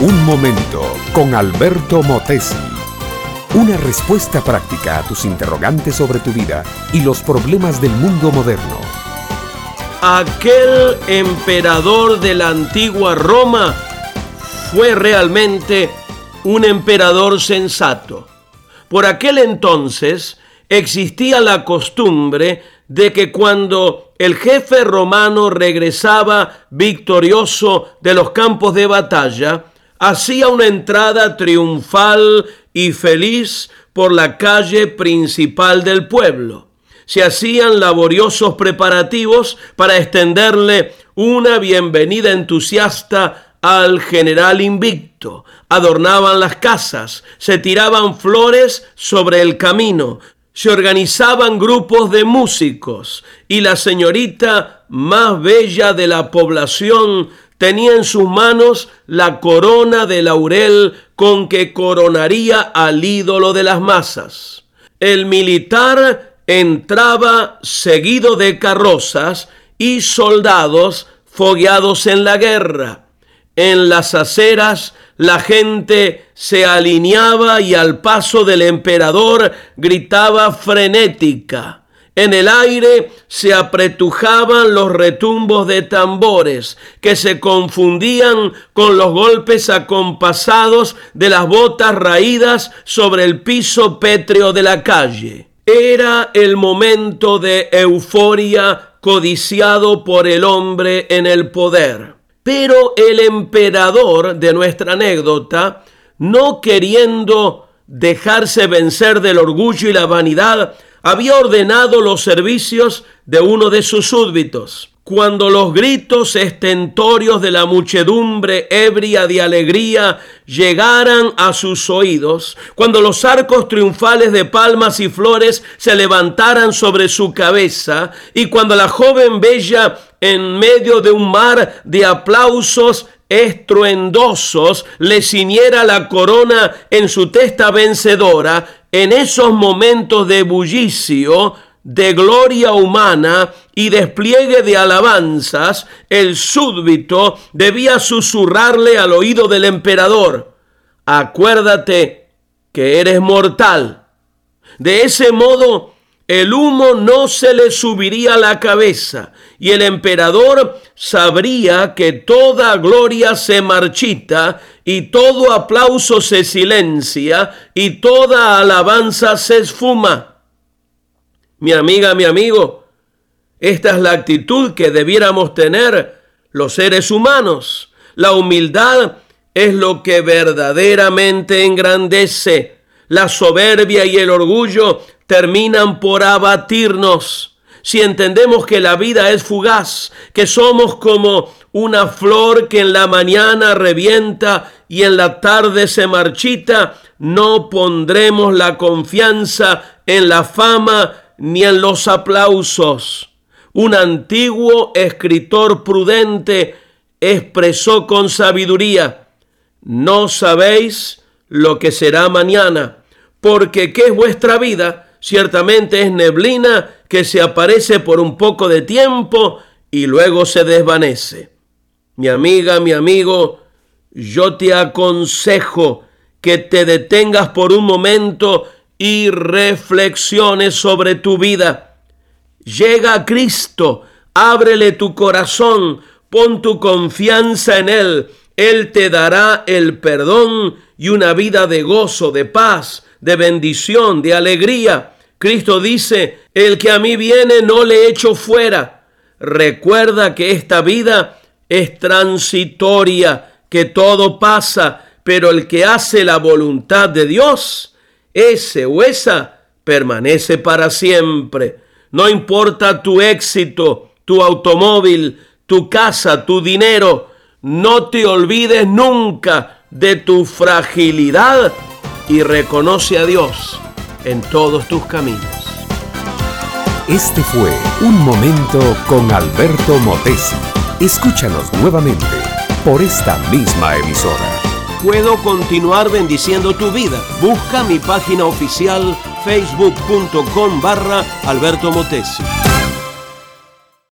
Un momento con Alberto Motesi. Una respuesta práctica a tus interrogantes sobre tu vida y los problemas del mundo moderno. Aquel emperador de la antigua Roma fue realmente un emperador sensato. Por aquel entonces existía la costumbre de que cuando el jefe romano regresaba victorioso de los campos de batalla, hacía una entrada triunfal y feliz por la calle principal del pueblo. Se hacían laboriosos preparativos para extenderle una bienvenida entusiasta al general invicto. Adornaban las casas, se tiraban flores sobre el camino, se organizaban grupos de músicos y la señorita más bella de la población tenía en sus manos la corona de laurel con que coronaría al ídolo de las masas. El militar entraba seguido de carrozas y soldados fogueados en la guerra. En las aceras la gente se alineaba y al paso del emperador gritaba frenética. En el aire se apretujaban los retumbos de tambores que se confundían con los golpes acompasados de las botas raídas sobre el piso pétreo de la calle. Era el momento de euforia codiciado por el hombre en el poder. Pero el emperador de nuestra anécdota, no queriendo dejarse vencer del orgullo y la vanidad, había ordenado los servicios de uno de sus súbditos. Cuando los gritos estentorios de la muchedumbre ebria de alegría llegaran a sus oídos, cuando los arcos triunfales de palmas y flores se levantaran sobre su cabeza, y cuando la joven bella en medio de un mar de aplausos estruendosos le ciñera la corona en su testa vencedora, en esos momentos de bullicio, de gloria humana y despliegue de alabanzas, el súbdito debía susurrarle al oído del emperador, acuérdate que eres mortal. De ese modo, el humo no se le subiría a la cabeza y el emperador sabría que toda gloria se marchita y todo aplauso se silencia y toda alabanza se esfuma. Mi amiga, mi amigo, esta es la actitud que debiéramos tener los seres humanos. La humildad es lo que verdaderamente engrandece. La soberbia y el orgullo terminan por abatirnos. Si entendemos que la vida es fugaz, que somos como una flor que en la mañana revienta y en la tarde se marchita, no pondremos la confianza en la fama ni en los aplausos. Un antiguo escritor prudente expresó con sabiduría, no sabéis lo que será mañana, porque ¿qué es vuestra vida? Ciertamente es neblina que se aparece por un poco de tiempo y luego se desvanece. Mi amiga, mi amigo, yo te aconsejo que te detengas por un momento y reflexiones sobre tu vida. Llega a Cristo, ábrele tu corazón, pon tu confianza en Él. Él te dará el perdón y una vida de gozo, de paz, de bendición, de alegría. Cristo dice, el que a mí viene no le echo fuera. Recuerda que esta vida es transitoria, que todo pasa, pero el que hace la voluntad de Dios, ese o esa permanece para siempre. No importa tu éxito, tu automóvil, tu casa, tu dinero, no te olvides nunca de tu fragilidad y reconoce a Dios en todos tus caminos. Este fue Un Momento con Alberto Motesi. Escúchanos nuevamente por esta misma emisora. Puedo continuar bendiciendo tu vida. Busca mi página oficial facebook.com barra Alberto Motesi.